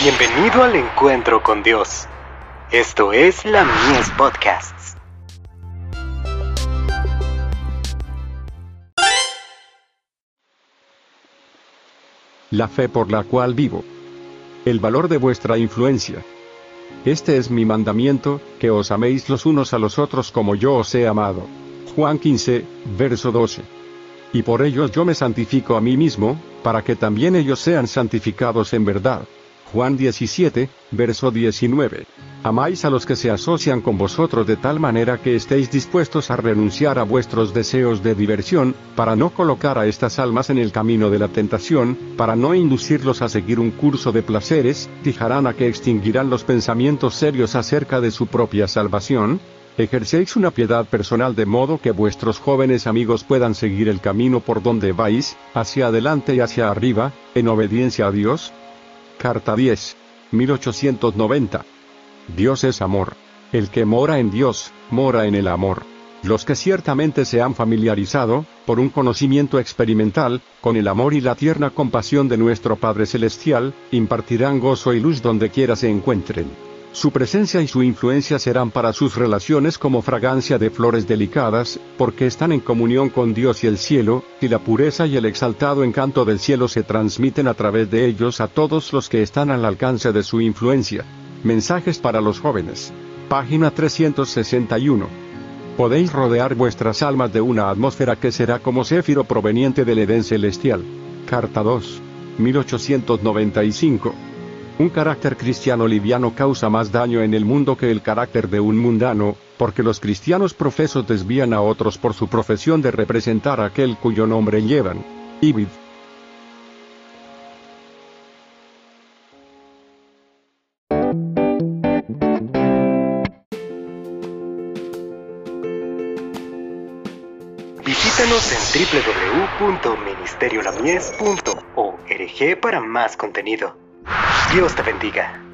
Bienvenido al encuentro con Dios. Esto es la Mies Podcasts. La fe por la cual vivo. El valor de vuestra influencia. Este es mi mandamiento, que os améis los unos a los otros como yo os he amado. Juan 15, verso 12. Y por ellos yo me santifico a mí mismo, para que también ellos sean santificados en verdad. Juan 17, verso 19. Amáis a los que se asocian con vosotros de tal manera que estéis dispuestos a renunciar a vuestros deseos de diversión, para no colocar a estas almas en el camino de la tentación, para no inducirlos a seguir un curso de placeres, fijarán a que extinguirán los pensamientos serios acerca de su propia salvación, ejercéis una piedad personal de modo que vuestros jóvenes amigos puedan seguir el camino por donde vais, hacia adelante y hacia arriba, en obediencia a Dios, Carta 10. 1890. Dios es amor. El que mora en Dios, mora en el amor. Los que ciertamente se han familiarizado, por un conocimiento experimental, con el amor y la tierna compasión de nuestro Padre Celestial, impartirán gozo y luz donde quiera se encuentren. Su presencia y su influencia serán para sus relaciones como fragancia de flores delicadas, porque están en comunión con Dios y el cielo, y la pureza y el exaltado encanto del cielo se transmiten a través de ellos a todos los que están al alcance de su influencia. Mensajes para los jóvenes. Página 361. Podéis rodear vuestras almas de una atmósfera que será como céfiro proveniente del Edén celestial. Carta 2. 1895. Un carácter cristiano liviano causa más daño en el mundo que el carácter de un mundano, porque los cristianos profesos desvían a otros por su profesión de representar a aquel cuyo nombre llevan. Ibid. Visítanos en www.ministeriolamies.org para más contenido. Dios te bendiga.